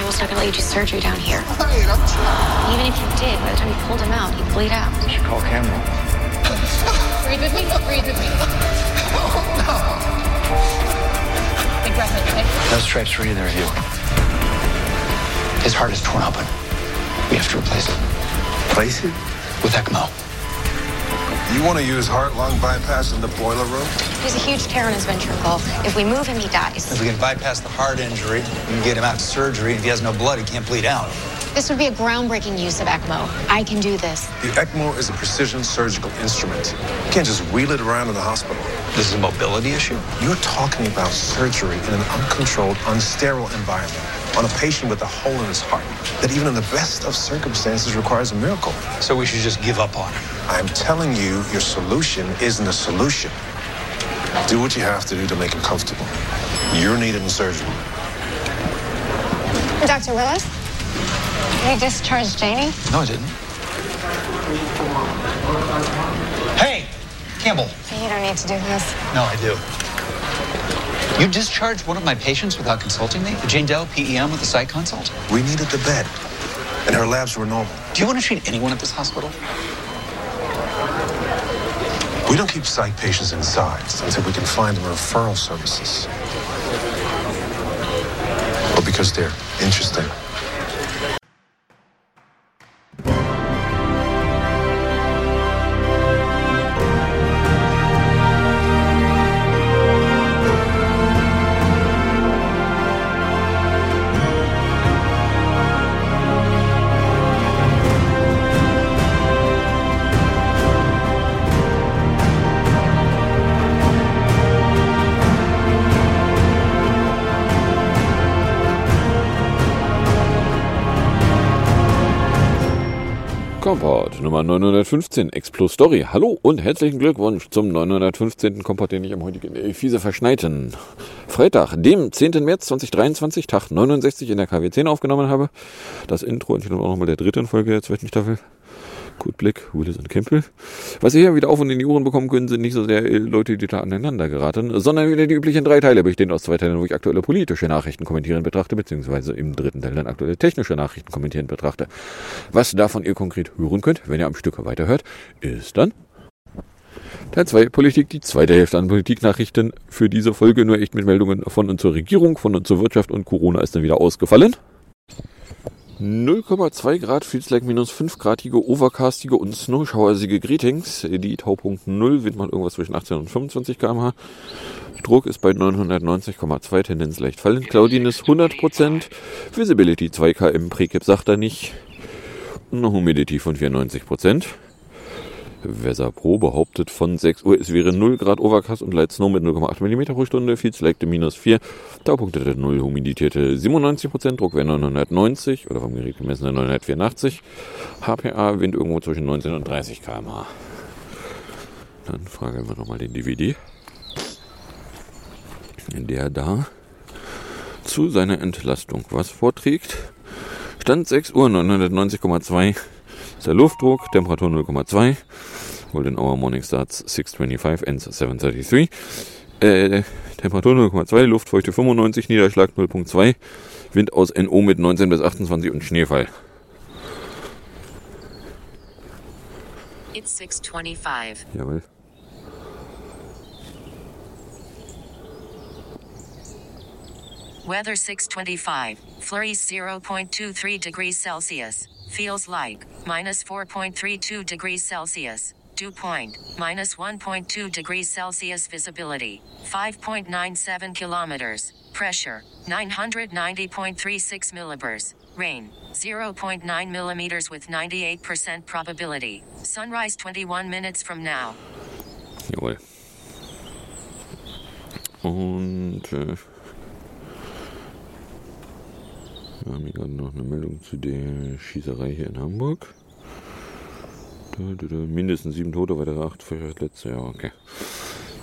Campbell's not gonna let you do surgery down here. Right, I'm trying. Even if you did, by the time you pulled him out, he'd bleed out. You should call Campbell. Breathe with me. Breathe with me. Big breath in. No stripes for either of you. His heart is torn open. We have to replace it Replace it? with ECMO. You want to use heart-lung bypass in the boiler room? There's a huge tear in his ventricle. If we move him, he dies. If we can bypass the heart injury, we can get him out to surgery. If he has no blood, he can't bleed out. This would be a groundbreaking use of ECMO. I can do this. The ECMO is a precision surgical instrument. You can't just wheel it around in the hospital. This is a mobility issue. You're talking about surgery in an uncontrolled, unsterile environment on a patient with a hole in his heart that even in the best of circumstances requires a miracle. So we should just give up on him. I'm telling you, your solution isn't a solution. Do what you have to do to make him comfortable. You're needed in surgery. Dr. Willis? You discharged Janie? No, I didn't. Hey, Campbell. You don't need to do this. No, I do. You discharged one of my patients without consulting me? Jane Doe, PEM with a site consult? We needed the bed, and her labs were normal. Do you want to treat anyone at this hospital? We don't keep psych patients inside until we can find them referral services. Or because they're interesting. Nummer 915, X Plus Story. Hallo und herzlichen Glückwunsch zum 915. Kompott, den ich am heutigen äh, fiese verschneiten Freitag, dem 10. März 2023, Tag 69 in der KW10 aufgenommen habe. Das Intro entspricht auch nochmal der dritten Folge der zweiten Staffel. Gut Blick, Willis und Campbell. Was ihr hier wieder auf und in die Ohren bekommen können, sind nicht so sehr äh, Leute, die da aneinander geraten, sondern wieder die üblichen drei Teile, bestehend aus zwei Teilen, wo ich aktuelle politische Nachrichten kommentieren betrachte, beziehungsweise im dritten Teil dann aktuelle technische Nachrichten kommentieren betrachte. Was davon ihr konkret hören könnt, wenn ihr am Stück weiterhört, ist dann Teil 2 Politik, die zweite Hälfte an Politiknachrichten für diese Folge, nur echt mit Meldungen von und zur Regierung, von und zur Wirtschaft und Corona ist dann wieder ausgefallen. 0,2 Grad, feels like minus 5 gradige, overcastige und snowshowersige Greetings. Die Taupunkt 0, Wind macht irgendwas zwischen 18 und 25 km/h. Druck ist bei 990,2, Tendenz leicht fallend. Cloudiness 100%, Visibility 2 km, Prekip sagt er nicht. Eine Humidity von 94%. Weather Pro behauptet von 6 Uhr, es wäre 0 Grad Overcast und Light Snow mit 0,8 mm pro Stunde, Feels like minus 4, Taupunkte der 0, Humiditäte 97%, Druck wäre 990 oder vom Gerät gemessen 984, HPA, Wind irgendwo zwischen 19 und 30 km/h. Dann fragen wir nochmal den DVD, der da zu seiner Entlastung was vorträgt. Stand 6 Uhr 990,2 ist der Luftdruck, Temperatur 0,2. Golden Hour Morning Starts 625, ends 733. Äh, Temperatur 0,2, Luftfeuchte 95, Niederschlag 0,2, Wind aus NO mit 19 bis 28 und Schneefall. It's 625. Jawohl. Weather 625. Flurries 0.23 degrees Celsius. Feels like minus 4.32 degrees Celsius. Dew point minus 1.2 degrees Celsius. Visibility 5.97 kilometers. Pressure 990.36 millibars. Rain 0.9 millimeters with 98% probability. Sunrise 21 minutes from now. Jawohl. Und äh, haben hier gerade noch eine Meldung zu der Schießerei hier in Hamburg. Mindestens sieben Tote, weitere acht Verletzte. Ja, okay.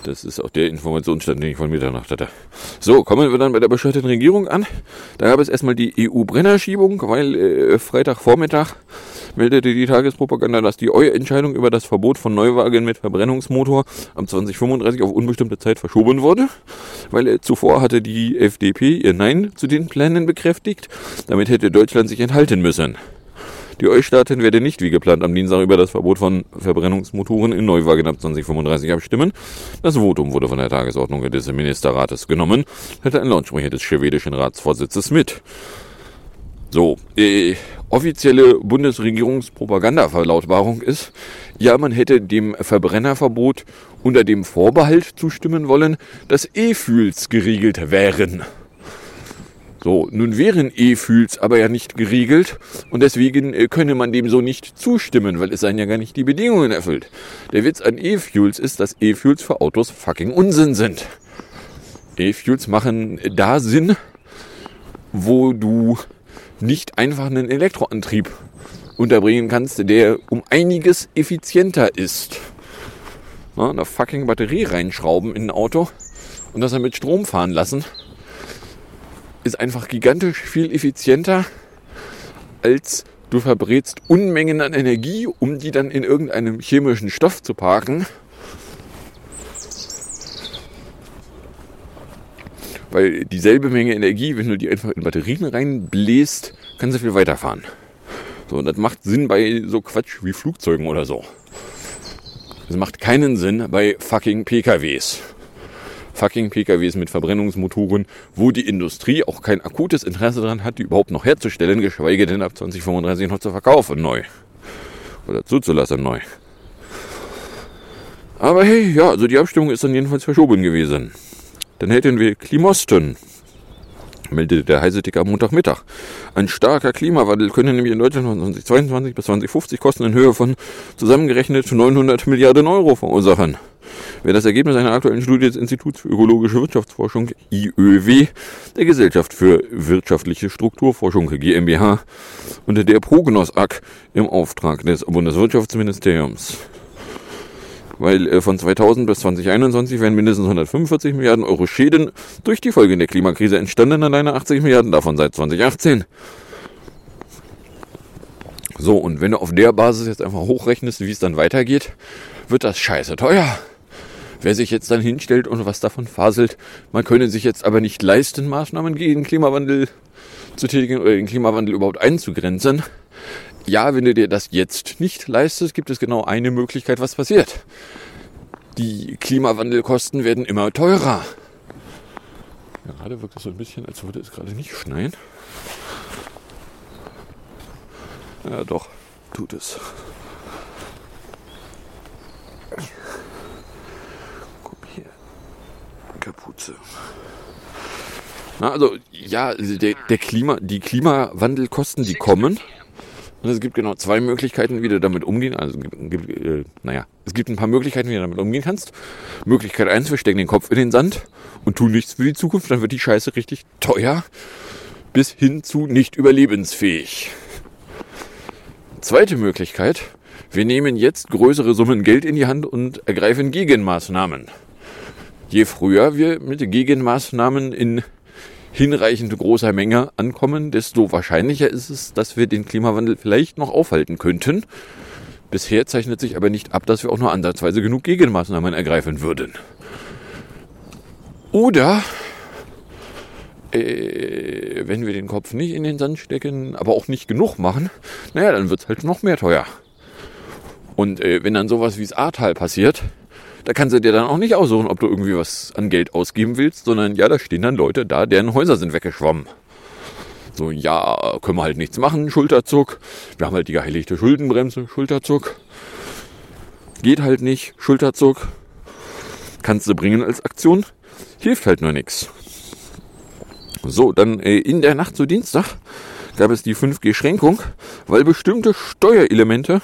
Das ist auch der Informationsstand, den ich von Mitternacht hatte. So, kommen wir dann bei der bescheuerten Regierung an. Da gab es erstmal die EU-Brennerschiebung, weil äh, Freitagvormittag meldete die Tagespropaganda, dass die EU-Entscheidung über das Verbot von Neuwagen mit Verbrennungsmotor am 2035 auf unbestimmte Zeit verschoben wurde, weil äh, zuvor hatte die FDP ihr Nein zu den Plänen bekräftigt. Damit hätte Deutschland sich enthalten müssen. Die EU-Staaten werden nicht wie geplant am Dienstag über das Verbot von Verbrennungsmotoren in Neuwagen ab 2035 abstimmen. Das Votum wurde von der Tagesordnung des Ministerrates genommen, hätte ein Lautsprecher des schwedischen Ratsvorsitzes mit. So, äh, offizielle Bundesregierungspropagandaverlautbarung ist, ja, man hätte dem Verbrennerverbot unter dem Vorbehalt zustimmen wollen, dass E-Fuels geregelt wären. So, nun wären E-Fuels aber ja nicht geregelt und deswegen äh, könne man dem so nicht zustimmen, weil es seien ja gar nicht die Bedingungen erfüllt. Der Witz an E-Fuels ist, dass E-Fuels für Autos fucking Unsinn sind. E-Fuels machen da Sinn, wo du nicht einfach einen Elektroantrieb unterbringen kannst, der um einiges effizienter ist. Na, eine fucking Batterie reinschrauben in ein Auto und das dann mit Strom fahren lassen, ist einfach gigantisch viel effizienter, als du verbrätst Unmengen an Energie, um die dann in irgendeinem chemischen Stoff zu parken. Weil dieselbe Menge Energie, wenn du die einfach in Batterien reinbläst, kann sie viel weiterfahren. So, und das macht Sinn bei so Quatsch wie Flugzeugen oder so. Das macht keinen Sinn bei fucking PKWs. Fucking PKWs mit Verbrennungsmotoren, wo die Industrie auch kein akutes Interesse daran hat, die überhaupt noch herzustellen, geschweige denn ab 2035 noch zu verkaufen neu. Oder zuzulassen neu. Aber hey, ja, also die Abstimmung ist dann jedenfalls verschoben gewesen. Dann hätten wir Klimosten meldete der Heiseticker am Montagmittag. Ein starker Klimawandel könne nämlich in Deutschland von 2022 bis 2050 Kosten in Höhe von zusammengerechnet 900 Milliarden Euro verursachen. Wer das Ergebnis einer aktuellen Studie des Instituts für ökologische Wirtschaftsforschung IÖW, der Gesellschaft für wirtschaftliche Strukturforschung GmbH und der Prognosag im Auftrag des Bundeswirtschaftsministeriums weil äh, von 2000 bis 2021 werden mindestens 145 Milliarden Euro Schäden durch die Folgen der Klimakrise entstanden, alleine 80 Milliarden davon seit 2018. So, und wenn du auf der Basis jetzt einfach hochrechnest, wie es dann weitergeht, wird das scheiße teuer. Wer sich jetzt dann hinstellt und was davon faselt, man könne sich jetzt aber nicht leisten, Maßnahmen gegen den Klimawandel zu tätigen oder den Klimawandel überhaupt einzugrenzen, ja, wenn du dir das jetzt nicht leistest, gibt es genau eine Möglichkeit, was passiert. Die Klimawandelkosten werden immer teurer. Gerade wirkt es so ein bisschen, als würde es gerade nicht schneien. Ja, doch, tut es. Guck hier. Kapuze. Na, also, ja, der, der Klima, die Klimawandelkosten, die kommen. Und es gibt genau zwei Möglichkeiten, wie du damit umgehen. Also, gibt, äh, naja, es gibt ein paar Möglichkeiten, wie du damit umgehen kannst. Möglichkeit eins: wir stecken den Kopf in den Sand und tun nichts für die Zukunft. Dann wird die Scheiße richtig teuer bis hin zu nicht überlebensfähig. Zweite Möglichkeit: wir nehmen jetzt größere Summen Geld in die Hand und ergreifen Gegenmaßnahmen. Je früher wir mit Gegenmaßnahmen in hinreichend großer Menge ankommen, desto wahrscheinlicher ist es, dass wir den Klimawandel vielleicht noch aufhalten könnten. Bisher zeichnet sich aber nicht ab, dass wir auch nur ansatzweise genug Gegenmaßnahmen ergreifen würden. Oder äh, wenn wir den Kopf nicht in den Sand stecken, aber auch nicht genug machen, naja, dann wird es halt noch mehr teuer. Und äh, wenn dann sowas wie das Ahrtal passiert, da kannst du dir dann auch nicht aussuchen, ob du irgendwie was an Geld ausgeben willst, sondern ja, da stehen dann Leute da, deren Häuser sind weggeschwommen. So, ja, können wir halt nichts machen, Schulterzuck. Wir haben halt die geheiligte Schuldenbremse, Schulterzuck. Geht halt nicht, Schulterzuck. Kannst du bringen als Aktion, hilft halt nur nichts. So, dann äh, in der Nacht zu Dienstag gab es die 5G-Schränkung, weil bestimmte Steuerelemente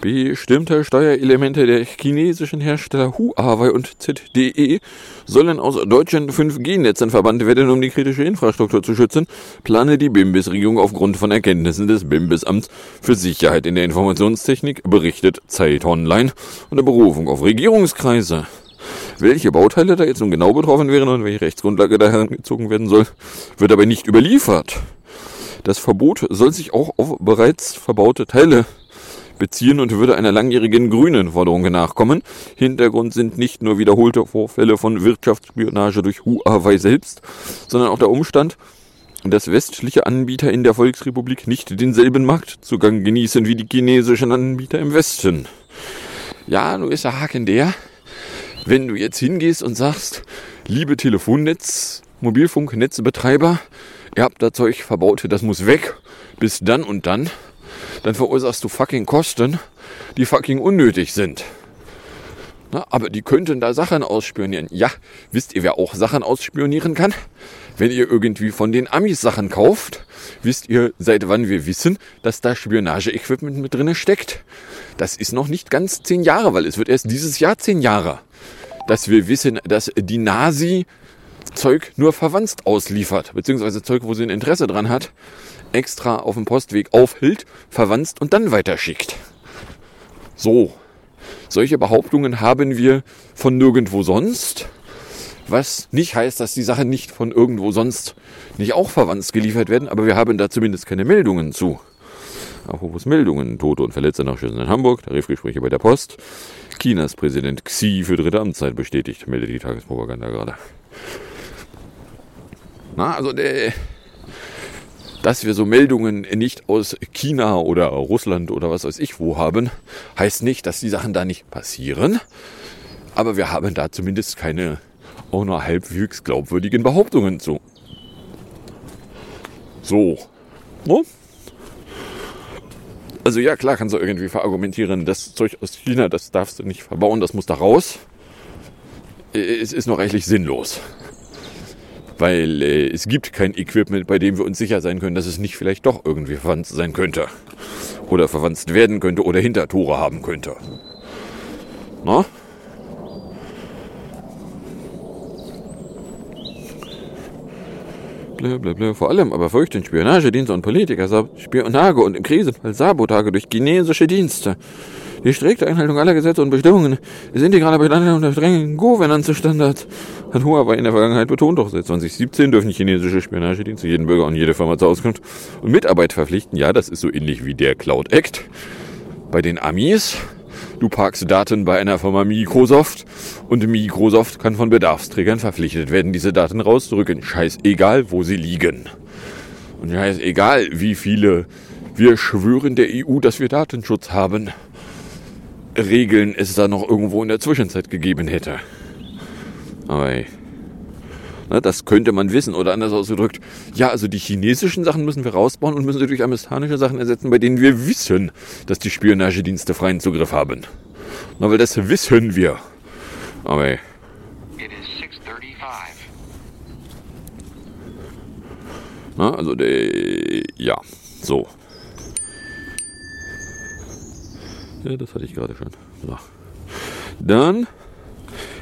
Bestimmte Steuerelemente der chinesischen Hersteller Huawei und ZDE sollen aus deutschen 5G-Netzen verbannt werden, um die kritische Infrastruktur zu schützen, plane die BIMBIS-Regierung aufgrund von Erkenntnissen des BIMBIS-Amts für Sicherheit in der Informationstechnik, berichtet Zeit Online, unter Berufung auf Regierungskreise. Welche Bauteile da jetzt nun genau betroffen wären und welche Rechtsgrundlage da herangezogen werden soll, wird aber nicht überliefert. Das Verbot soll sich auch auf bereits verbaute Teile beziehen und würde einer langjährigen grünen Forderung nachkommen. Hintergrund sind nicht nur wiederholte Vorfälle von Wirtschaftsspionage durch Huawei selbst, sondern auch der Umstand, dass westliche Anbieter in der Volksrepublik nicht denselben Marktzugang genießen wie die chinesischen Anbieter im Westen. Ja, nur ist der Haken der, wenn du jetzt hingehst und sagst, liebe Telefonnetz, Mobilfunknetzbetreiber, ihr habt da Zeug verbaut, das muss weg, bis dann und dann, dann verursachst du fucking Kosten, die fucking unnötig sind. Na, aber die könnten da Sachen ausspionieren. Ja, wisst ihr, wer auch Sachen ausspionieren kann? Wenn ihr irgendwie von den Amis Sachen kauft, wisst ihr, seit wann wir wissen, dass da Spionage-Equipment mit drinne steckt? Das ist noch nicht ganz zehn Jahre, weil es wird erst dieses Jahr zehn Jahre, dass wir wissen, dass die Nasi Zeug nur verwandt ausliefert, beziehungsweise Zeug, wo sie ein Interesse dran hat, extra auf dem Postweg aufhält, verwandt und dann weiterschickt. So. Solche Behauptungen haben wir von nirgendwo sonst. Was nicht heißt, dass die Sachen nicht von irgendwo sonst nicht auch verwandt geliefert werden, aber wir haben da zumindest keine Meldungen zu. Apropos Meldungen, Tote und Verletzte nach Schüssen in Hamburg, Tarifgespräche bei der Post. Chinas Präsident Xi für dritte Amtszeit bestätigt, meldet die Tagespropaganda gerade. Na, also der, dass wir so Meldungen nicht aus China oder Russland oder was weiß ich wo haben, heißt nicht, dass die Sachen da nicht passieren. Aber wir haben da zumindest keine auch nur halbwegs glaubwürdigen Behauptungen zu. So. No? Also ja, klar kannst du irgendwie verargumentieren, das Zeug aus China, das darfst du nicht verbauen, das muss da raus. Es ist noch reichlich sinnlos weil äh, es gibt kein Equipment, bei dem wir uns sicher sein können, dass es nicht vielleicht doch irgendwie verwandt sein könnte. Oder verwandt werden könnte oder Hintertore haben könnte. Na? Blablabla. Vor allem aber fürchten Spionagedienste und Politiker Spionage und im Krisenfall Sabotage durch chinesische Dienste. Die strikte Einhaltung aller Gesetze und Bestimmungen ist integraler Bestandteil unter strengen Governance-Standards, hat Huawei in der Vergangenheit betont. Doch seit 2017 dürfen chinesische Spionagedienste jeden Bürger und jede Firma zur Auskunft und Mitarbeit verpflichten. Ja, das ist so ähnlich wie der Cloud Act. Bei den Amis Du parkst Daten bei einer Firma Microsoft und Microsoft kann von Bedarfsträgern verpflichtet werden, diese Daten rauszurücken. Scheißegal, wo sie liegen. Und scheißegal, wie viele wir schwören der EU, dass wir Datenschutz haben. Regeln es da noch irgendwo in der Zwischenzeit gegeben hätte. Aber na, das könnte man wissen oder anders ausgedrückt. Ja, also die chinesischen Sachen müssen wir rausbauen und müssen sie durch amerikanische Sachen ersetzen, bei denen wir wissen, dass die Spionagedienste freien Zugriff haben. Na, weil das wissen wir. Aber. Na, also der, ja, so. Ja, das hatte ich gerade schon. So. Dann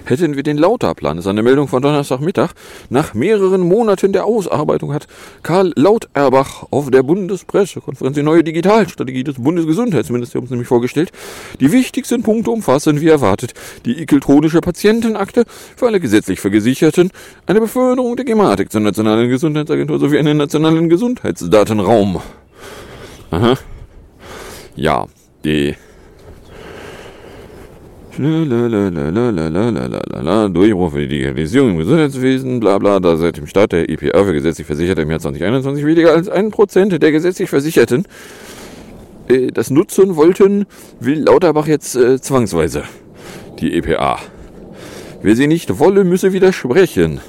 hätten wir den Lauterplan. Das ist eine Meldung von Donnerstagmittag. Nach mehreren Monaten der Ausarbeitung hat Karl Lauterbach auf der Bundespressekonferenz die neue Digitalstrategie des Bundesgesundheitsministeriums nämlich vorgestellt. Die wichtigsten Punkte umfassen, wie erwartet, die elektronische Patientenakte für alle gesetzlich Vergesicherten, eine Beförderung der Gematik zur Nationalen Gesundheitsagentur sowie einen nationalen Gesundheitsdatenraum. Aha. Ja, die Die Digitalisierung im Gesundheitswesen, bla bla, da seit dem Start der EPR für gesetzlich Versicherte im Jahr 2021 weniger als ein Prozent der gesetzlich Versicherten äh, das nutzen wollten, will Lauterbach jetzt äh, zwangsweise die EPA. Wer sie nicht wolle, müsse widersprechen.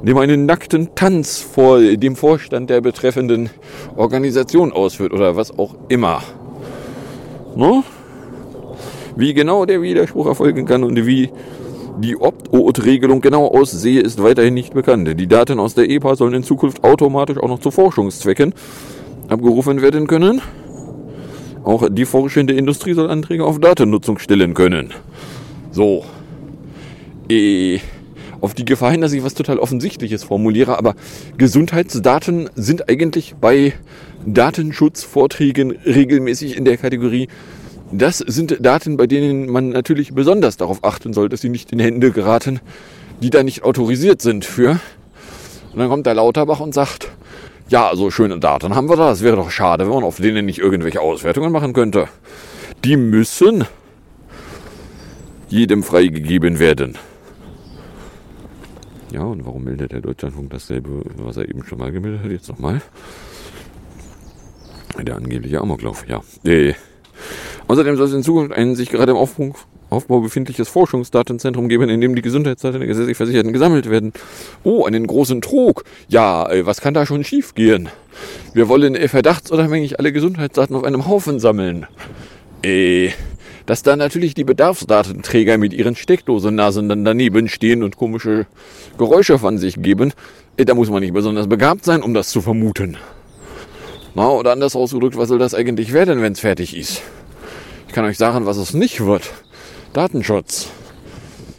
Indem er einen nackten Tanz vor dem Vorstand der betreffenden Organisation ausführt oder was auch immer. No? Wie genau der Widerspruch erfolgen kann und wie die Opt-out-Regelung genau aussehe, ist weiterhin nicht bekannt. Die Daten aus der EPA sollen in Zukunft automatisch auch noch zu Forschungszwecken abgerufen werden können. Auch die forschende Industrie soll Anträge auf Datennutzung stellen können. So. E auf die Gefahr hin, dass ich was total Offensichtliches formuliere, aber Gesundheitsdaten sind eigentlich bei Datenschutzvorträgen regelmäßig in der Kategorie Das sind Daten, bei denen man natürlich besonders darauf achten soll, dass sie nicht in Hände geraten, die da nicht autorisiert sind für. Und dann kommt der Lauterbach und sagt, ja, also schöne Daten haben wir da. Es wäre doch schade, wenn man auf denen nicht irgendwelche Auswertungen machen könnte. Die müssen jedem freigegeben werden. Ja, und warum meldet der Deutschlandfunk dasselbe, was er eben schon mal gemeldet hat? Jetzt nochmal. Der angebliche Amoklauf, ja. Äh. Außerdem soll es in Zukunft ein sich gerade im Aufbau, Aufbau befindliches Forschungsdatenzentrum geben, in dem die Gesundheitsdaten der gesetzlich Versicherten gesammelt werden. Oh, einen großen Trog. Ja, äh, was kann da schon schiefgehen? Wir wollen äh, verdachtsunabhängig alle Gesundheitsdaten auf einem Haufen sammeln. Äh, dass da natürlich die Bedarfsdatenträger mit ihren Steckdosennasen dann daneben stehen und komische Geräusche von sich geben, äh, da muss man nicht besonders begabt sein, um das zu vermuten. Na, oder anders ausgedrückt, was soll das eigentlich werden, wenn es fertig ist? Ich kann euch sagen, was es nicht wird. Datenschutz.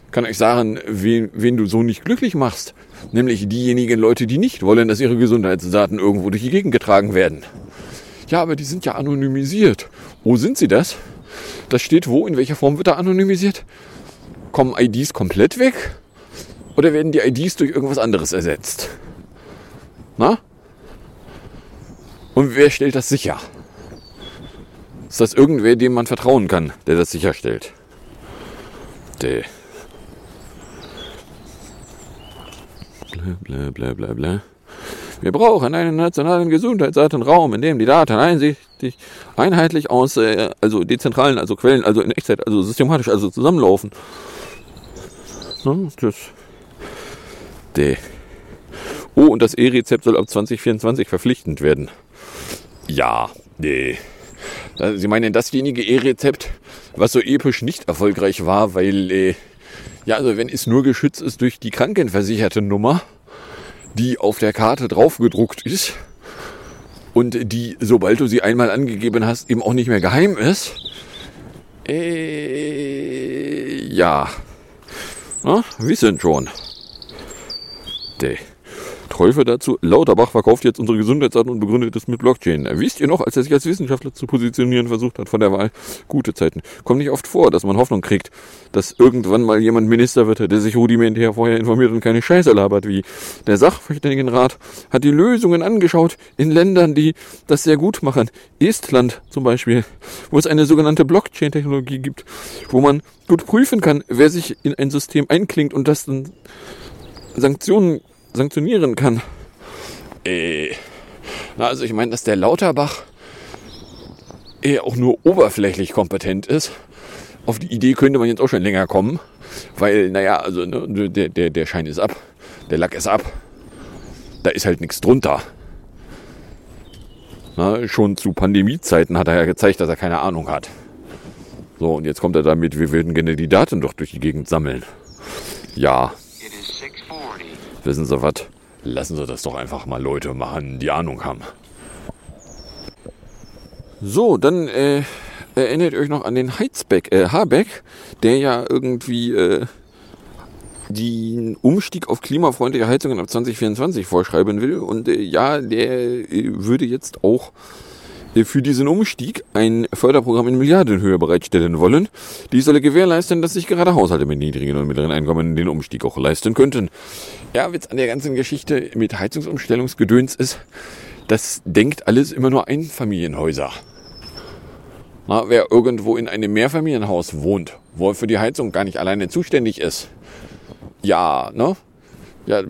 Ich kann euch sagen, wen, wen du so nicht glücklich machst. Nämlich diejenigen Leute, die nicht wollen, dass ihre Gesundheitsdaten irgendwo durch die Gegend getragen werden. Ja, aber die sind ja anonymisiert. Wo sind sie das? Das steht wo, in welcher Form wird da anonymisiert? Kommen IDs komplett weg? Oder werden die IDs durch irgendwas anderes ersetzt? Na? Und wer stellt das sicher? Ist das irgendwer, dem man vertrauen kann, der das sicherstellt? Der. Bla bla bla bla. Wir brauchen einen nationalen Gesundheitsdatenraum, in dem die Daten einsichtig, einheitlich aus, äh, also dezentralen, also Quellen, also in Echtzeit, also systematisch, also zusammenlaufen. No, das. Der. Oh, und das E-Rezept soll ab 2024 verpflichtend werden. Ja, nee. Sie meinen dasjenige E-Rezept, was so episch nicht erfolgreich war, weil, äh, ja, also wenn es nur geschützt ist durch die krankenversicherte Nummer, die auf der Karte draufgedruckt ist und die, sobald du sie einmal angegeben hast, eben auch nicht mehr geheim ist. Äh, ja. Na, wissen schon. Däh. Teufel dazu. Lauterbach verkauft jetzt unsere Gesundheitsdaten und begründet es mit Blockchain. Wisst ihr noch, als er sich als Wissenschaftler zu positionieren versucht hat vor der Wahl? Gute Zeiten. Kommt nicht oft vor, dass man Hoffnung kriegt, dass irgendwann mal jemand Minister wird, der sich rudimentär vorher informiert und keine Scheiße labert wie der Sachverständigenrat hat die Lösungen angeschaut in Ländern, die das sehr gut machen. Estland zum Beispiel, wo es eine sogenannte Blockchain-Technologie gibt, wo man gut prüfen kann, wer sich in ein System einklingt und das dann Sanktionen sanktionieren kann. Äh, also ich meine, dass der Lauterbach eher auch nur oberflächlich kompetent ist. Auf die Idee könnte man jetzt auch schon länger kommen, weil, naja, also ne, der, der, der Schein ist ab, der Lack ist ab, da ist halt nichts drunter. Na, schon zu Pandemiezeiten hat er ja gezeigt, dass er keine Ahnung hat. So, und jetzt kommt er damit, wir würden gerne die Daten doch durch die Gegend sammeln. Ja, wissen Sie was? Lassen Sie das doch einfach mal Leute machen, die Ahnung haben. So, dann äh, erinnert euch noch an den Heizbeck, äh, Habeck, der ja irgendwie äh, den Umstieg auf klimafreundliche Heizungen ab 2024 vorschreiben will. Und äh, ja, der äh, würde jetzt auch für diesen Umstieg ein Förderprogramm in Milliardenhöhe bereitstellen wollen. Dies solle gewährleisten, dass sich gerade Haushalte mit niedrigen und mittleren Einkommen den Umstieg auch leisten könnten. Ja, Witz an der ganzen Geschichte mit Heizungsumstellungsgedöns ist, das denkt alles immer nur Einfamilienhäuser. Na, wer irgendwo in einem Mehrfamilienhaus wohnt, wo er für die Heizung gar nicht alleine zuständig ist, ja, ne? Ja,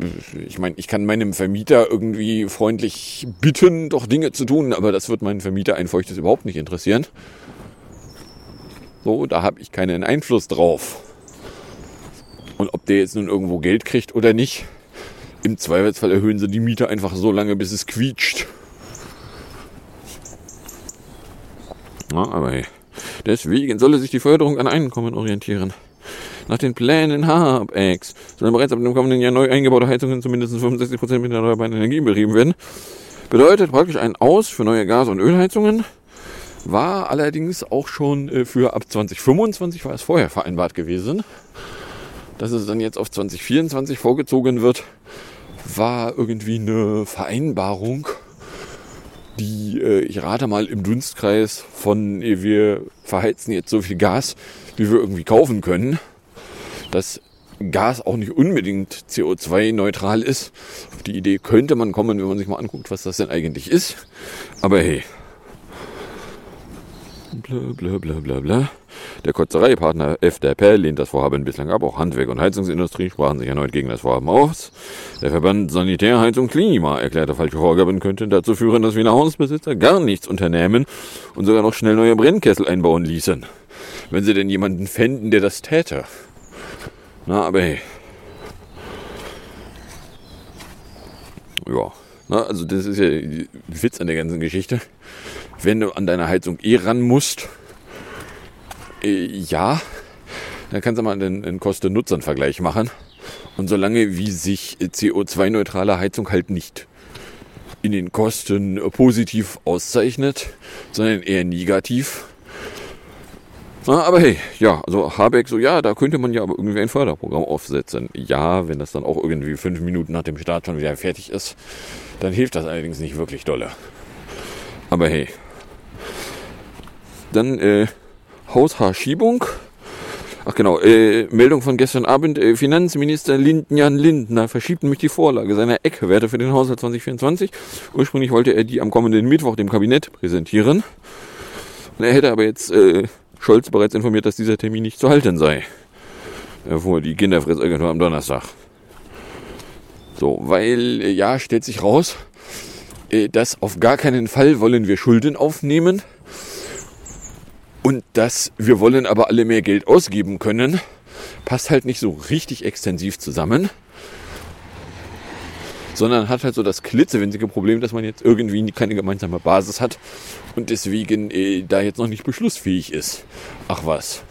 ich meine, ich kann meinem Vermieter irgendwie freundlich bitten, doch Dinge zu tun, aber das wird meinen Vermieter ein feuchtes überhaupt nicht interessieren. So, da habe ich keinen Einfluss drauf. Und ob der jetzt nun irgendwo Geld kriegt oder nicht, im Zweifelsfall erhöhen sie die Miete einfach so lange, bis es quietscht. Ja, aber hey, deswegen solle sich die Förderung an Einkommen orientieren. Nach den Plänen Habex sollen bereits ab dem kommenden Jahr neu eingebaute Heizungen zu mindestens 65% mit erneuerbaren Energien betrieben werden. Bedeutet praktisch ein Aus für neue Gas- und Ölheizungen. War allerdings auch schon äh, für ab 2025 war es vorher vereinbart gewesen. Dass es dann jetzt auf 2024 vorgezogen wird, war irgendwie eine Vereinbarung die, äh, ich rate mal, im Dunstkreis von äh, wir verheizen jetzt so viel Gas, wie wir irgendwie kaufen können, dass Gas auch nicht unbedingt CO2-neutral ist. Auf die Idee könnte man kommen, wenn man sich mal anguckt, was das denn eigentlich ist. Aber hey. Bla bla bla bla bla. Der Kotzereipartner FDP lehnt das Vorhaben bislang ab. Auch Handwerk und Heizungsindustrie sprachen sich erneut gegen das Vorhaben aus. Der Verband Sanitär, Heizung, Klima erklärte, falsche Vorgaben könnten dazu führen, dass viele Hausbesitzer gar nichts unternehmen und sogar noch schnell neue Brennkessel einbauen ließen. Wenn sie denn jemanden fänden, der das täte. Na, aber hey. Ja, na, also das ist ja der Witz an der ganzen Geschichte. Wenn du an deine Heizung eh ran musst, äh, ja, dann kannst du mal einen, einen Kosten-Nutzern-Vergleich machen. Und solange wie sich CO2-neutrale Heizung halt nicht in den Kosten positiv auszeichnet, sondern eher negativ, aber hey, ja, also Habeck so, ja, da könnte man ja aber irgendwie ein Förderprogramm aufsetzen. Ja, wenn das dann auch irgendwie fünf Minuten nach dem Start schon wieder fertig ist, dann hilft das allerdings nicht wirklich dolle. Aber hey. Dann äh, Haushaarschiebung. Ach genau, äh, Meldung von gestern Abend. Äh, Finanzminister Lindjan Lindner verschiebt nämlich die Vorlage seiner Eckwerte für den Haushalt 2024. Ursprünglich wollte er die am kommenden Mittwoch dem Kabinett präsentieren. Und er hätte aber jetzt äh, Scholz bereits informiert, dass dieser Termin nicht zu halten sei. Erfuhr die Kinderfressagentur am Donnerstag. So, weil, äh, ja, stellt sich raus, äh, dass auf gar keinen Fall wollen wir Schulden aufnehmen und dass wir wollen aber alle mehr Geld ausgeben können, passt halt nicht so richtig extensiv zusammen sondern hat halt so das klitzewinzige Problem, dass man jetzt irgendwie keine gemeinsame Basis hat und deswegen äh, da jetzt noch nicht beschlussfähig ist. Ach was.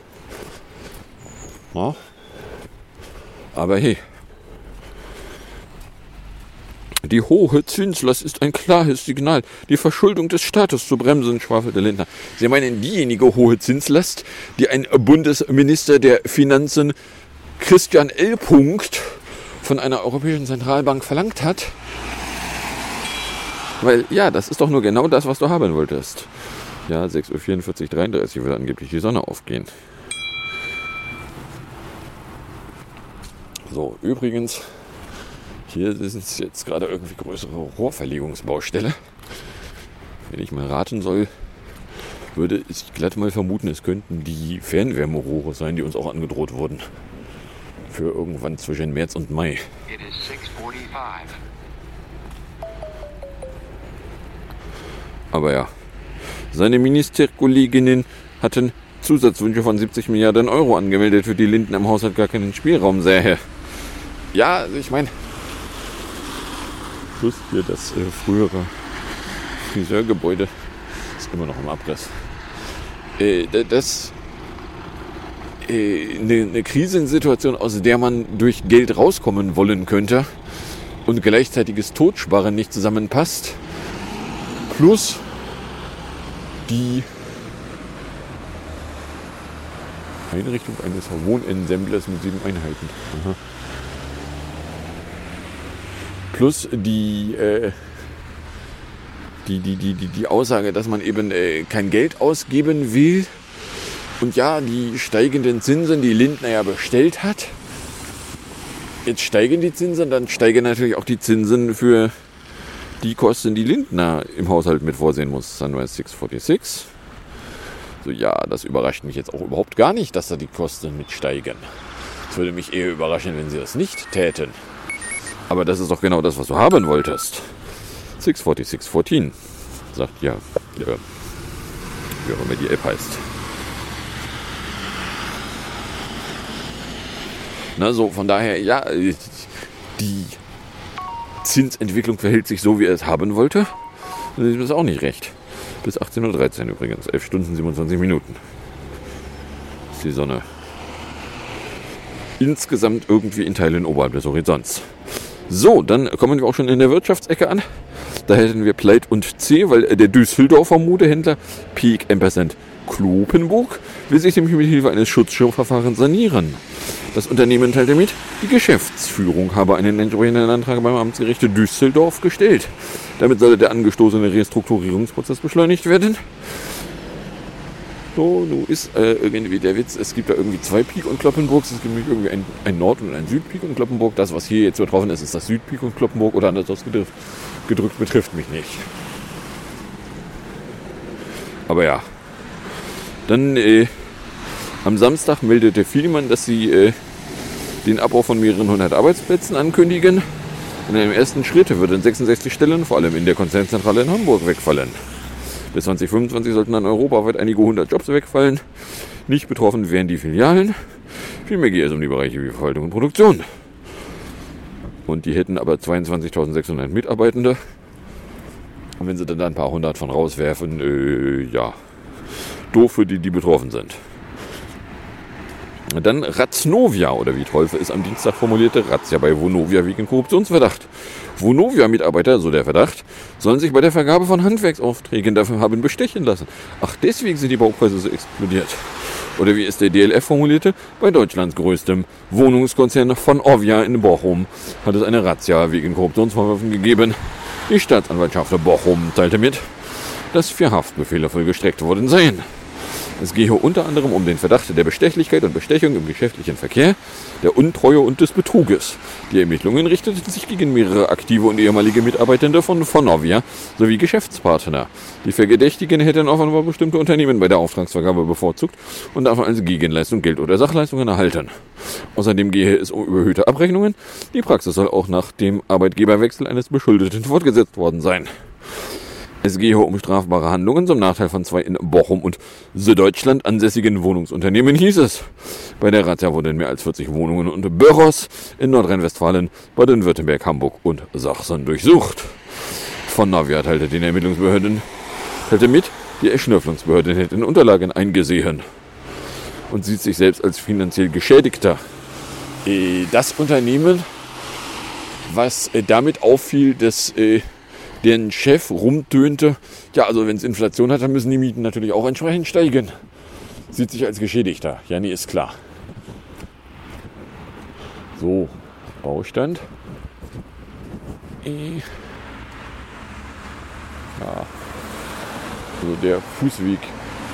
Ja. Aber hey. Die hohe Zinslast ist ein klares Signal, die Verschuldung des Staates zu bremsen, schwafelte Lindner. Sie meinen diejenige hohe Zinslast, die ein Bundesminister der Finanzen Christian L. Punkt von einer Europäischen Zentralbank verlangt hat. Weil, ja, das ist doch nur genau das, was du haben wolltest. Ja, 6.44 Uhr 33 will angeblich die Sonne aufgehen. So, übrigens, hier ist jetzt gerade irgendwie größere Rohrverlegungsbaustelle. Wenn ich mal raten soll, würde ich glatt mal vermuten, es könnten die Fernwärmerohre sein, die uns auch angedroht wurden für irgendwann zwischen März und Mai. Aber ja, seine Ministerkolleginnen hatten Zusatzwünsche von 70 Milliarden Euro angemeldet, für die Linden am Haushalt gar keinen Spielraum sähe. Ja, ich meine, plus hier das äh, frühere Friseurgebäude ist immer noch im Abriss. Äh, das eine, äh, eine Krisensituation, aus der man durch Geld rauskommen wollen könnte und gleichzeitiges Totsparen nicht zusammenpasst, plus die Einrichtung eines Wohnensemblers mit sieben Einheiten. Aha. Plus die, äh, die, die, die, die, die Aussage, dass man eben äh, kein Geld ausgeben will, und ja, die steigenden Zinsen, die Lindner ja bestellt hat, jetzt steigen die Zinsen, dann steigen natürlich auch die Zinsen für die Kosten, die Lindner im Haushalt mit vorsehen muss. Sunrise 646. So, ja, das überrascht mich jetzt auch überhaupt gar nicht, dass da die Kosten mitsteigen. Es würde mich eher überraschen, wenn sie das nicht täten. Aber das ist doch genau das, was du haben wolltest. 64614 sagt ja, ja wie auch immer die App heißt. Ne, so, von daher, ja, die Zinsentwicklung verhält sich so, wie er es haben wollte. Das ist auch nicht recht. Bis 18.13 Uhr übrigens. 11 Stunden 27 Minuten. Ist die Sonne insgesamt irgendwie in Teilen oberhalb des Horizonts. So, dann kommen wir auch schon in der Wirtschaftsecke an. Da hätten wir Pleit und C, weil der Düsseldorfer Modehändler Peak Ampersand Klopenburg will sich nämlich mit Hilfe eines Schutzschirmverfahrens sanieren. Das Unternehmen teilte mit, die Geschäftsführung habe einen entsprechenden Antrag beim Amtsgericht Düsseldorf gestellt. Damit solle der angestoßene Restrukturierungsprozess beschleunigt werden. So, nun ist äh, irgendwie der Witz, es gibt da irgendwie zwei Pik und Kloppenburgs. Es gibt irgendwie ein, ein Nord- und ein Südpik und Kloppenburg. Das, was hier jetzt betroffen ist, ist das Südpik und Kloppenburg oder anders ausgedrückt, gedrückt, betrifft mich nicht. Aber ja. Dann äh, am Samstag meldete Vielmann, dass sie äh, den Abbau von mehreren hundert Arbeitsplätzen ankündigen. In einem ersten Schritt würden 66 Stellen, vor allem in der Konzernzentrale in Hamburg, wegfallen. Bis 2025 sollten dann europaweit einige hundert Jobs wegfallen. Nicht betroffen wären die Filialen. Vielmehr geht es um die Bereiche wie Verwaltung und Produktion. Und die hätten aber 22.600 Mitarbeitende. Und wenn sie dann da ein paar hundert von rauswerfen, äh, ja, doof für die, die betroffen sind. Dann Razznovia, oder wie Teufel es am Dienstag formulierte, Razzia bei Vonovia wegen Korruptionsverdacht. Vonovia-Mitarbeiter, so der Verdacht, sollen sich bei der Vergabe von Handwerksaufträgen dafür haben bestechen lassen. Ach, deswegen sind die Baupreise so explodiert. Oder wie es der DLF formulierte, bei Deutschlands größtem Wohnungskonzern von Ovia in Bochum hat es eine Razzia wegen Korruptionsvorwürfen gegeben. Die Staatsanwaltschaft Bochum teilte mit, dass vier Haftbefehle vollgestreckt worden seien. Es gehe unter anderem um den Verdacht der Bestechlichkeit und Bestechung im geschäftlichen Verkehr, der Untreue und des Betruges. Die Ermittlungen richteten sich gegen mehrere aktive und ehemalige Mitarbeitende von Vonovia sowie Geschäftspartner. Die Verdächtigen hätten offenbar bestimmte Unternehmen bei der Auftragsvergabe bevorzugt und davon als Gegenleistung Geld oder Sachleistungen erhalten. Außerdem gehe es um überhöhte Abrechnungen. Die Praxis soll auch nach dem Arbeitgeberwechsel eines Beschuldeten fortgesetzt worden sein. Es gehe um strafbare Handlungen zum Nachteil von zwei in Bochum und Süddeutschland ansässigen Wohnungsunternehmen, hieß es. Bei der Razzia wurden mehr als 40 Wohnungen und Büros in Nordrhein-Westfalen, Baden-Württemberg, Hamburg und Sachsen durchsucht. Von Navia teilte den Ermittlungsbehörden teilte mit, die Erschnöfflungsbehörden hätten Unterlagen eingesehen und sieht sich selbst als finanziell Geschädigter. Äh, Das Unternehmen, was äh, damit auffiel, dass äh, deren Chef rumtönte, ja, also wenn es Inflation hat, dann müssen die Mieten natürlich auch entsprechend steigen. Sieht sich als Geschädigter. Ja, nee, ist klar. So, Baustand. Äh. Ja. Also der Fußweg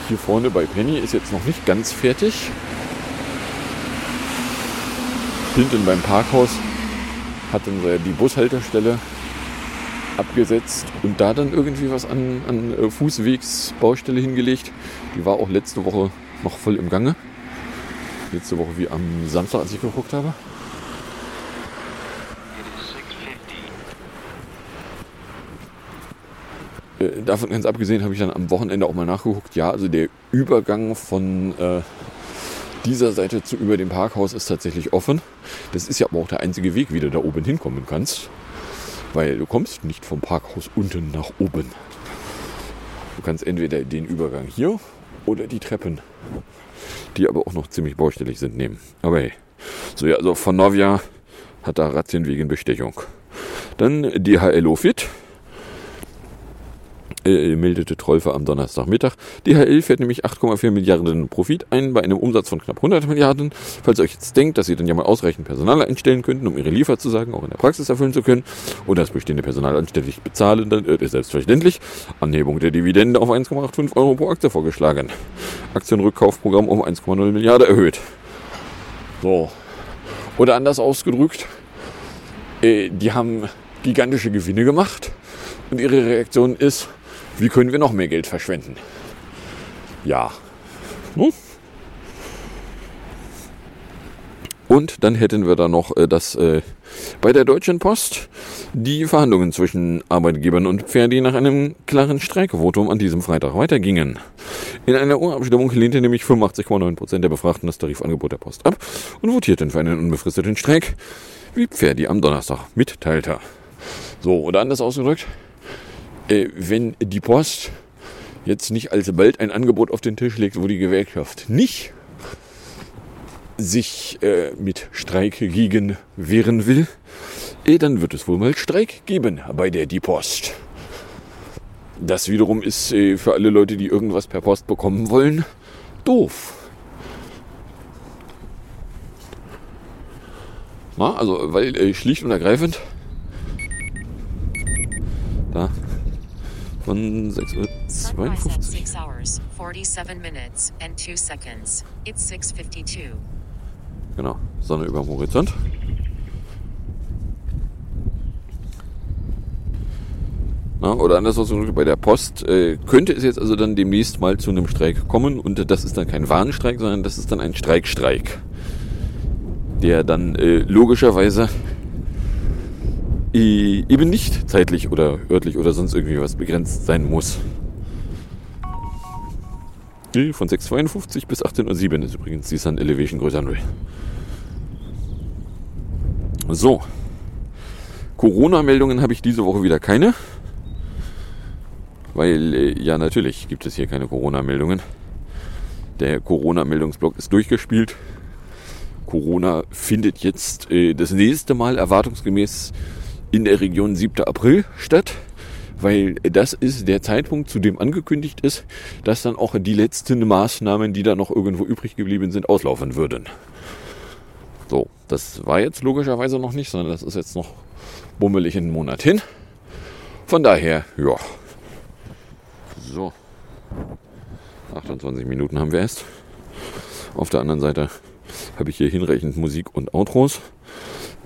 hier vorne bei Penny ist jetzt noch nicht ganz fertig. Hinten beim Parkhaus hatten sie die Bushaltestelle abgesetzt und da dann irgendwie was an, an äh, Fußwegsbaustelle hingelegt. Die war auch letzte Woche noch voll im Gange. Letzte Woche wie am Samstag, als ich geguckt habe. Äh, Davon ganz abgesehen habe ich dann am Wochenende auch mal nachgeguckt. Ja, also der Übergang von äh, dieser Seite zu über dem Parkhaus ist tatsächlich offen. Das ist ja aber auch der einzige Weg, wie du da oben hinkommen kannst. Weil du kommst nicht vom Parkhaus unten nach oben. Du kannst entweder den Übergang hier oder die Treppen, die aber auch noch ziemlich baustellig sind, nehmen. Aber hey. So, ja, also von Novia hat da Razzien wegen Bestechung. Dann die HLO Fit äh, meldete Trollfer am Donnerstagmittag. DHL fährt nämlich 8,4 Milliarden Profit ein bei einem Umsatz von knapp 100 Milliarden. Falls ihr euch jetzt denkt, dass ihr dann ja mal ausreichend Personal einstellen könnten, um ihre Lieferzusagen auch in der Praxis erfüllen zu können oder das bestehende Personal anständig bezahlen, dann ist selbstverständlich Anhebung der Dividende auf 1,85 Euro pro Aktie vorgeschlagen. Aktienrückkaufprogramm um 1,0 Milliarden erhöht. So. Oder anders ausgedrückt, äh, die haben gigantische Gewinne gemacht und ihre Reaktion ist, wie können wir noch mehr Geld verschwenden? Ja. Hm? Und dann hätten wir da noch, äh, dass äh, bei der Deutschen Post die Verhandlungen zwischen Arbeitgebern und Verdi nach einem klaren Streikvotum an diesem Freitag weitergingen. In einer Urabstimmung lehnte nämlich 85,9% der Befragten das Tarifangebot der Post ab und votierten für einen unbefristeten Streik, wie Verdi am Donnerstag mitteilte. So, oder anders ausgedrückt, wenn die Post jetzt nicht alsbald ein Angebot auf den Tisch legt, wo die Gewerkschaft nicht sich äh, mit Streik gegen wehren will, eh, dann wird es wohl mal Streik geben bei der Die Post. Das wiederum ist äh, für alle Leute, die irgendwas per Post bekommen wollen, doof. Na, also, weil äh, schlicht und ergreifend da von 6 Uhr Sunrise at 52. 6 hours, 47 minutes, and 2 seconds. It's 6.52. Genau, Sonne über dem Horizont. Na, oder anders ausgedrückt, bei der Post äh, könnte es jetzt also dann demnächst mal zu einem Streik kommen und das ist dann kein Warnstreik, sondern das ist dann ein Streikstreik, der dann äh, logischerweise eben nicht zeitlich oder örtlich oder sonst irgendwie was begrenzt sein muss. Von 6.52 bis 18.07 Uhr ist übrigens die Sun Elevation größer 0. So. Corona-Meldungen habe ich diese Woche wieder keine. Weil, äh, ja, natürlich gibt es hier keine Corona-Meldungen. Der Corona-Meldungsblock ist durchgespielt. Corona findet jetzt äh, das nächste Mal erwartungsgemäß in der Region 7. April statt. Weil das ist der Zeitpunkt, zu dem angekündigt ist, dass dann auch die letzten Maßnahmen, die da noch irgendwo übrig geblieben sind, auslaufen würden. So, das war jetzt logischerweise noch nicht, sondern das ist jetzt noch bummelig einen Monat hin. Von daher, ja. So. 28 Minuten haben wir erst. Auf der anderen Seite habe ich hier hinreichend Musik und Outros.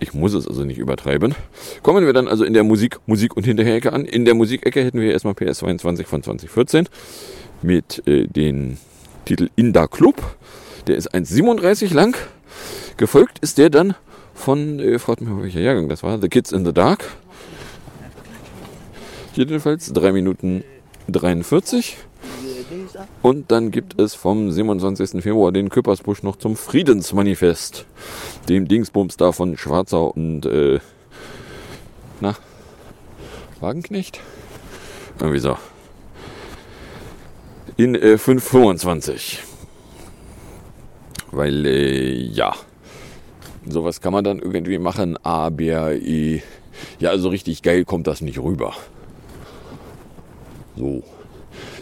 Ich muss es also nicht übertreiben. Kommen wir dann also in der Musik, Musik und Hinterherecke an. In der Musikecke hätten wir erstmal PS22 von 2014 mit äh, den Titel Inda Club. Der ist 1,37 lang. Gefolgt ist der dann von, äh, fragt mich welcher Jahrgang das war, The Kids in the Dark. Jedenfalls 3 Minuten 43. Und dann gibt es vom 27. Februar den Küppersbusch noch zum Friedensmanifest. Dem Dingsbums da von Schwarzer und, äh, na, Wagenknecht? Irgendwie so. In äh, 525. Weil, äh, ja, sowas kann man dann irgendwie machen, aber, äh, ja, so richtig geil kommt das nicht rüber. So.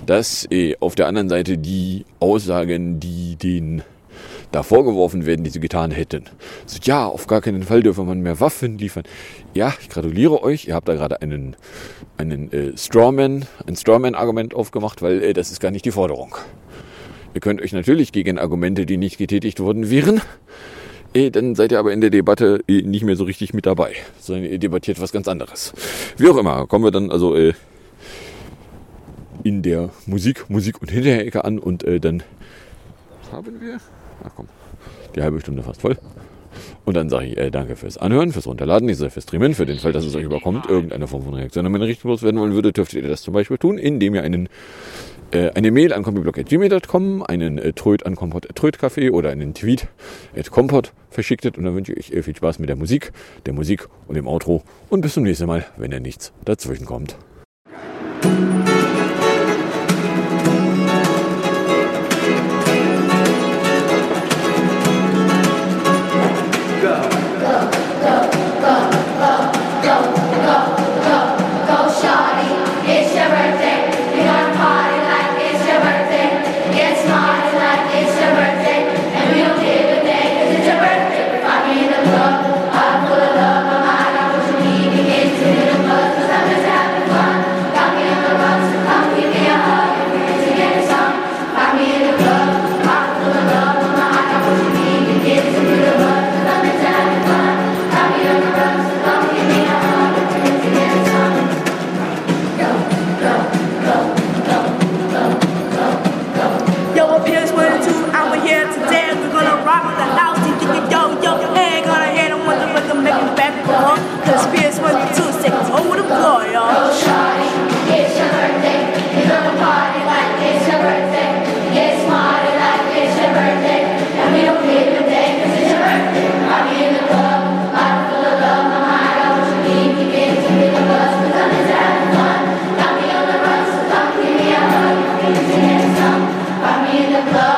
Dass äh, auf der anderen Seite die Aussagen, die denen da vorgeworfen werden, die sie getan hätten. So, ja, auf gar keinen Fall dürfe man mehr Waffen liefern. Ja, ich gratuliere euch. Ihr habt da gerade einen, einen äh, Strawman, ein Strawman-Argument aufgemacht, weil äh, das ist gar nicht die Forderung. Ihr könnt euch natürlich gegen Argumente, die nicht getätigt wurden, wehren. Äh, dann seid ihr aber in der Debatte äh, nicht mehr so richtig mit dabei, sondern ihr debattiert was ganz anderes. Wie auch immer, kommen wir dann also äh, in der Musik, Musik und Hinterherecke an und äh, dann haben wir, ach komm, die halbe Stunde fast voll. Und dann sage ich äh, danke fürs Anhören, fürs Runterladen, nicht fürs Streamen, für den Fall, dass es euch überkommt, irgendeine Form von Reaktion an meine Richtung loswerden wollen würde, dürftet ihr das zum Beispiel tun, indem ihr einen äh, eine Mail an kompiblog.gmail.com, einen äh, Tröd an kompott.trödcafé oder einen Tweet at kompott verschicktet und dann wünsche ich euch viel Spaß mit der Musik, der Musik und dem Outro und bis zum nächsten Mal, wenn da nichts dazwischen kommt. the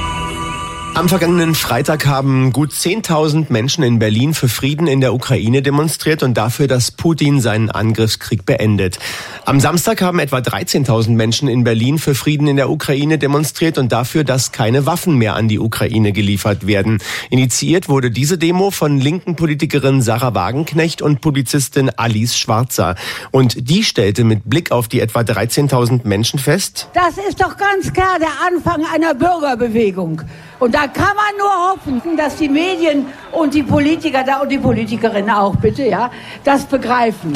Am vergangenen Freitag haben gut 10.000 Menschen in Berlin für Frieden in der Ukraine demonstriert und dafür, dass Putin seinen Angriffskrieg beendet. Am Samstag haben etwa 13.000 Menschen in Berlin für Frieden in der Ukraine demonstriert und dafür, dass keine Waffen mehr an die Ukraine geliefert werden. Initiiert wurde diese Demo von linken Politikerin Sarah Wagenknecht und Publizistin Alice Schwarzer. Und die stellte mit Blick auf die etwa 13.000 Menschen fest, Das ist doch ganz klar der Anfang einer Bürgerbewegung. Und da kann man nur hoffen, dass die Medien und die Politiker da und die Politikerinnen auch bitte, ja, das begreifen.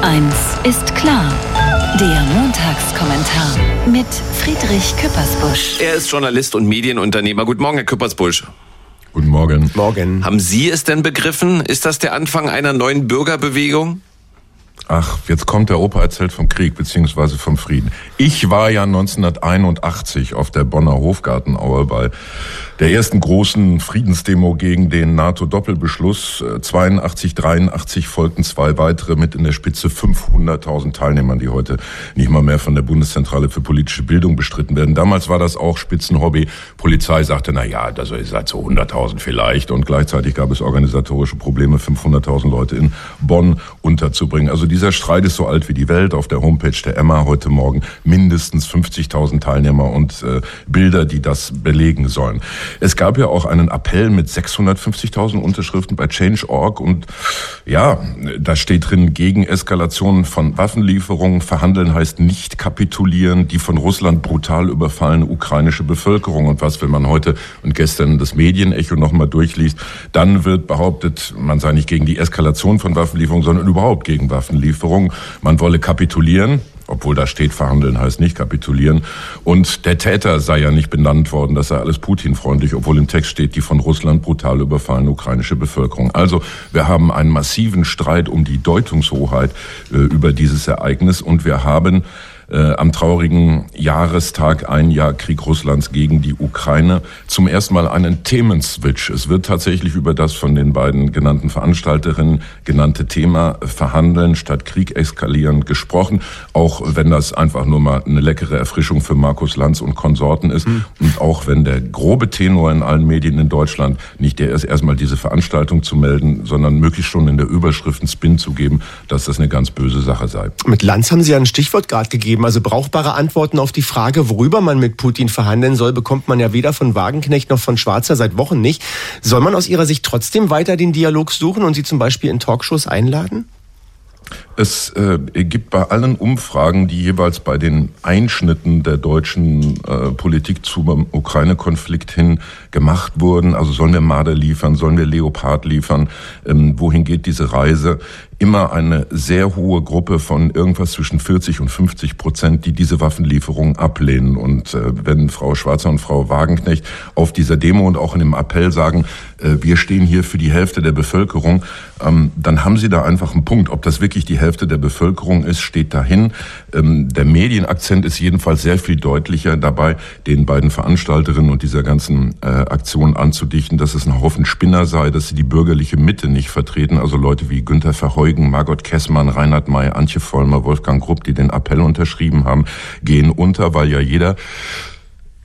Eins ist klar. Der Montagskommentar mit Friedrich Küppersbusch. Er ist Journalist und Medienunternehmer. Guten Morgen, Herr Küppersbusch. Guten Morgen. Morgen. Haben Sie es denn begriffen? Ist das der Anfang einer neuen Bürgerbewegung? Ach, jetzt kommt der Opa erzählt vom Krieg beziehungsweise vom Frieden. Ich war ja 1981 auf der Bonner Hofgartenaue bei der ersten großen Friedensdemo gegen den NATO-Doppelbeschluss. 82, 83 folgten zwei weitere mit in der Spitze 500.000 Teilnehmern, die heute nicht mal mehr von der Bundeszentrale für politische Bildung bestritten werden. Damals war das auch Spitzenhobby. Polizei sagte, na ja, also ihr seid so 100.000 vielleicht. Und gleichzeitig gab es organisatorische Probleme, 500.000 Leute in Bonn unterzubringen. Also dieser Streit ist so alt wie die Welt. Auf der Homepage der Emma heute Morgen mindestens 50.000 Teilnehmer und äh, Bilder, die das belegen sollen. Es gab ja auch einen Appell mit 650.000 Unterschriften bei Change.org und ja, da steht drin, gegen Eskalation von Waffenlieferungen, verhandeln heißt nicht kapitulieren, die von Russland brutal überfallene ukrainische Bevölkerung und was, wenn man heute und gestern das Medienecho nochmal durchliest, dann wird behauptet, man sei nicht gegen die Eskalation von Waffenlieferungen, sondern überhaupt gegen Waffenlieferungen. Man wolle kapitulieren obwohl da steht, verhandeln heißt nicht kapitulieren. Und der Täter sei ja nicht benannt worden, das sei alles Putin-freundlich, obwohl im Text steht, die von Russland brutal überfallene ukrainische Bevölkerung. Also wir haben einen massiven Streit um die Deutungshoheit äh, über dieses Ereignis und wir haben äh, am traurigen Jahrestag ein Jahr Krieg Russlands gegen die Ukraine zum ersten Mal einen Themenswitch. Es wird tatsächlich über das von den beiden genannten Veranstalterinnen genannte Thema verhandeln statt Krieg eskalieren gesprochen, auch wenn das einfach nur mal eine leckere Erfrischung für Markus Lanz und Konsorten ist mhm. und auch wenn der grobe Tenor in allen Medien in Deutschland nicht der ist, erstmal diese Veranstaltung zu melden, sondern möglichst schon in der Überschrift einen Spin zu geben, dass das eine ganz böse Sache sei. Mit Lanz haben Sie ja ein Stichwort gerade gegeben, also brauchbare Antworten auf die Frage, worüber man mit Putin verhandeln soll, bekommt man ja weder von Wagenknecht noch von Schwarzer seit Wochen nicht. Soll man aus Ihrer Sicht trotzdem weiter den Dialog suchen und Sie zum Beispiel in Talkshows einladen? Es äh, gibt bei allen Umfragen, die jeweils bei den Einschnitten der deutschen äh, Politik zum Ukraine-Konflikt hin gemacht wurden, also sollen wir Marder liefern, sollen wir Leopard liefern, ähm, wohin geht diese Reise, immer eine sehr hohe Gruppe von irgendwas zwischen 40 und 50 Prozent, die diese Waffenlieferungen ablehnen. Und äh, wenn Frau Schwarzer und Frau Wagenknecht auf dieser Demo und auch in dem Appell sagen, äh, wir stehen hier für die Hälfte der Bevölkerung, ähm, dann haben sie da einfach einen Punkt. Ob das wirklich die Hälfte der Bevölkerung ist, steht dahin. Ähm, der Medienakzent ist jedenfalls sehr viel deutlicher dabei, den beiden Veranstalterinnen und dieser ganzen äh, Aktion anzudichten, dass es ein Haufen Spinner sei, dass sie die bürgerliche Mitte nicht vertreten, also Leute wie Günther Verheugen, Margot Kessmann, Reinhard May, Antje Vollmer, Wolfgang Grupp, die den Appell unterschrieben haben, gehen unter, weil ja jeder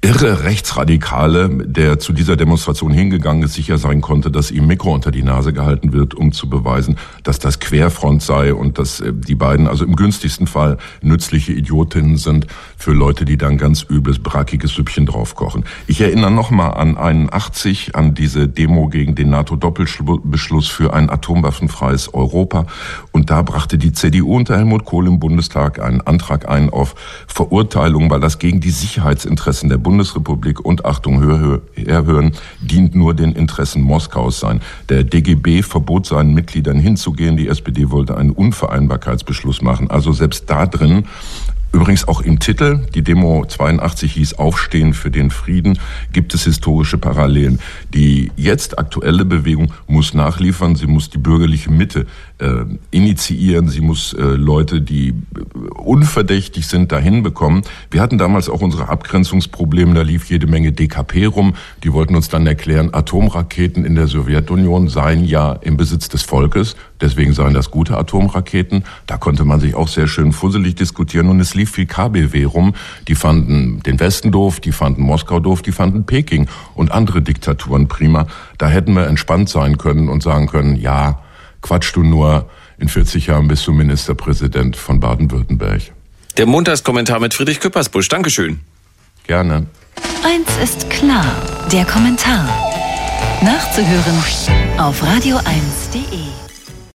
irre Rechtsradikale, der zu dieser Demonstration hingegangen ist, sicher sein konnte, dass ihm Mikro unter die Nase gehalten wird, um zu beweisen, dass das Querfront sei und dass äh, die beiden also im günstigsten Fall nützliche Idiotinnen sind für Leute, die dann ganz übles, brackiges Süppchen draufkochen. Ich erinnere nochmal an 81, an diese Demo gegen den NATO-Doppelbeschluss für ein atomwaffenfreies Europa. Und da brachte die CDU unter Helmut Kohl im Bundestag einen Antrag ein auf Verurteilung, weil das gegen die Sicherheitsinteressen der Bundesrepublik und Achtung, hör, herhören, dient nur den Interessen Moskaus sein. Der DGB verbot seinen Mitgliedern hinzugehen. Die SPD wollte einen Unvereinbarkeitsbeschluss machen. Also selbst da drin Übrigens auch im Titel, die Demo 82 hieß Aufstehen für den Frieden, gibt es historische Parallelen. Die jetzt aktuelle Bewegung muss nachliefern, sie muss die bürgerliche Mitte äh, initiieren, sie muss äh, Leute, die unverdächtig sind, dahin bekommen. Wir hatten damals auch unsere Abgrenzungsprobleme, da lief jede Menge DKP rum, die wollten uns dann erklären, Atomraketen in der Sowjetunion seien ja im Besitz des Volkes, Deswegen seien das gute Atomraketen. Da konnte man sich auch sehr schön fusselig diskutieren und es lief viel KBW rum. Die fanden den Westen doof, die fanden Moskau doof, die fanden Peking und andere Diktaturen prima. Da hätten wir entspannt sein können und sagen können, ja, quatsch du nur, in 40 Jahren bist du Ministerpräsident von Baden-Württemberg. Der Montagskommentar mit Friedrich Küppersbusch. Dankeschön. Gerne. Eins ist klar, der Kommentar. Nachzuhören auf radio1.de.